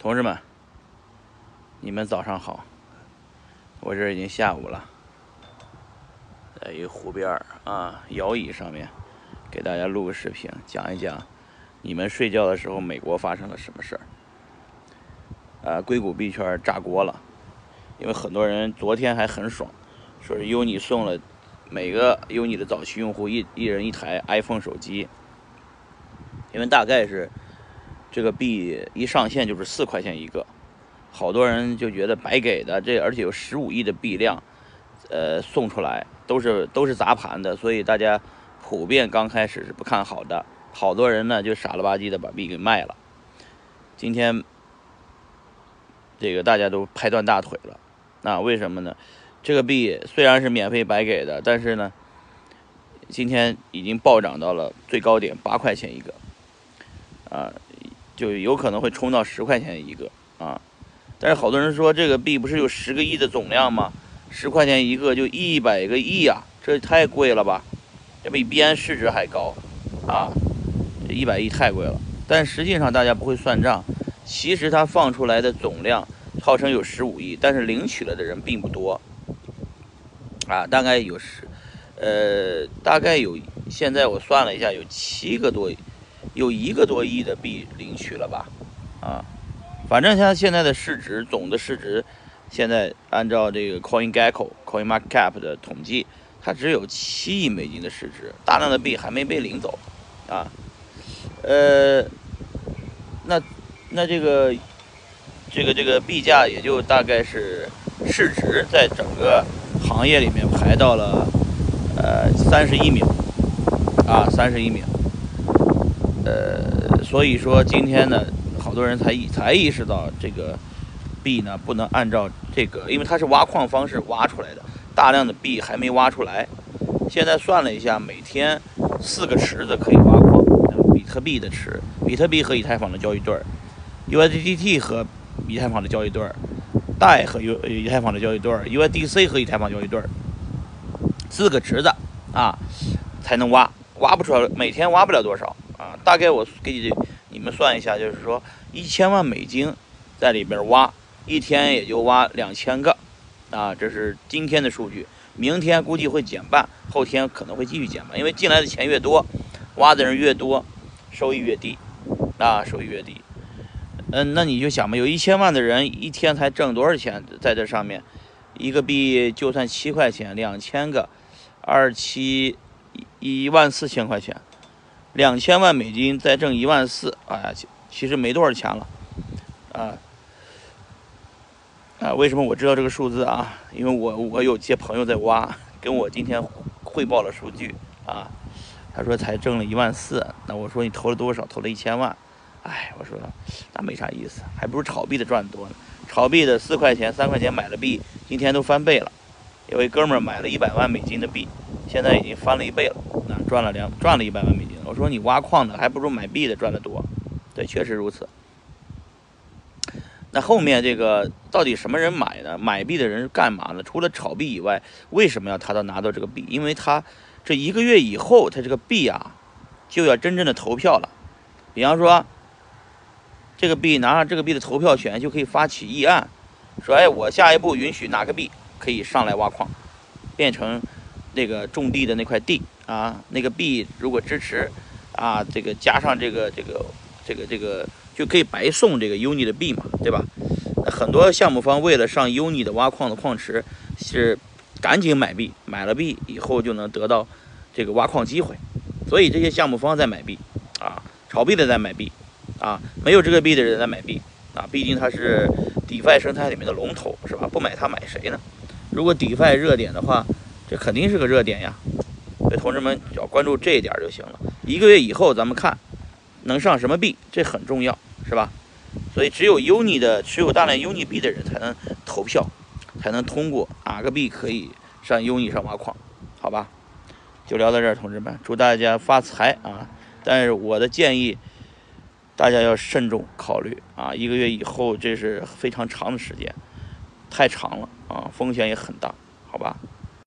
同志们，你们早上好！我这已经下午了，在一个湖边啊，摇椅上面，给大家录个视频，讲一讲你们睡觉的时候美国发生了什么事儿。呃，硅谷币圈炸锅了，因为很多人昨天还很爽，说是 Uni 送了每个 Uni 的早期用户一一人一台 iPhone 手机，因为大概是。这个币一上线就是四块钱一个，好多人就觉得白给的，这而且有十五亿的币量，呃，送出来都是都是砸盘的，所以大家普遍刚开始是不看好的，好多人呢就傻了吧唧的把币给卖了。今天这个大家都拍断大腿了，那为什么呢？这个币虽然是免费白给的，但是呢，今天已经暴涨到了最高点八块钱一个，啊。就有可能会冲到十块钱一个啊，但是好多人说这个币不是有十个亿的总量吗？十块钱一个就一百个亿啊，这太贵了吧？这比币安市值还高啊！这一百亿太贵了。但实际上大家不会算账，其实它放出来的总量号称有十五亿，但是领取了的人并不多啊，大概有十，呃，大概有现在我算了一下，有七个多亿。有一个多亿的币领取了吧，啊，反正它现在的市值总的市值，现在按照这个 CoinGecko、CoinMarketCap 的统计，它只有七亿美金的市值，大量的币还没被领走，啊，呃，那那这个这个这个币价也就大概是市值在整个行业里面排到了呃三十一名，啊三十一名。呃，所以说今天呢，好多人才意才意识到这个币呢不能按照这个，因为它是挖矿方式挖出来的，大量的币还没挖出来。现在算了一下，每天四个池子可以挖矿，比特币的池，比特币和以太坊的交易对儿，USDT 和以太坊的交易对儿，代和 U 以太坊的交易对儿，USDC 和以太坊交易对儿，四个池子啊才能挖，挖不出来，每天挖不了多少。大概我给你你们算一下，就是说一千万美金在里边挖，一天也就挖两千个，啊，这是今天的数据。明天估计会减半，后天可能会继续减半，因为进来的钱越多，挖的人越多，收益越低，啊，收益越低。嗯，那你就想吧，有一千万的人一天才挣多少钱在这上面？一个币就算七块钱，两千个，二七一万四千块钱。两千万美金再挣一万四，哎其，其实没多少钱了，啊啊！为什么我知道这个数字啊？因为我我有些朋友在挖，跟我今天汇报了数据啊。他说才挣了一万四，那我说你投了多少？投了一千万，哎，我说那没啥意思，还不如炒币的赚的多呢。炒币的四块钱、三块钱买了币，今天都翻倍了。有一哥们儿买了一百万美金的币，现在已经翻了一倍了，那赚了两赚了一百万美金。我说你挖矿的还不如买币的赚得多，对，确实如此。那后面这个到底什么人买呢？买币的人是干嘛呢？除了炒币以外，为什么要他到拿到这个币？因为他这一个月以后，他这个币啊就要真正的投票了。比方说，这个币拿上这个币的投票权，就可以发起议案，说哎，我下一步允许哪个币可以上来挖矿，变成那个种地的那块地。啊，那个币如果支持，啊，这个加上这个这个这个这个就可以白送这个 Uni 的币嘛，对吧？很多项目方为了上 Uni 的挖矿的矿池，是赶紧买币，买了币以后就能得到这个挖矿机会，所以这些项目方在买币，啊，炒币的在买币，啊，没有这个币的人在买币，啊，毕竟它是 DeFi 生态里面的龙头，是吧？不买它买谁呢？如果 DeFi 热点的话，这肯定是个热点呀。所以同志们只要关注这一点就行了。一个月以后咱们看能上什么币，这很重要，是吧？所以只有 Uni 的持有大量 Uni 币的人才能投票，才能通过哪个币可以上 Uni 上挖矿，好吧？就聊到这儿，同志们，祝大家发财啊！但是我的建议，大家要慎重考虑啊！一个月以后这是非常长的时间，太长了啊，风险也很大，好吧？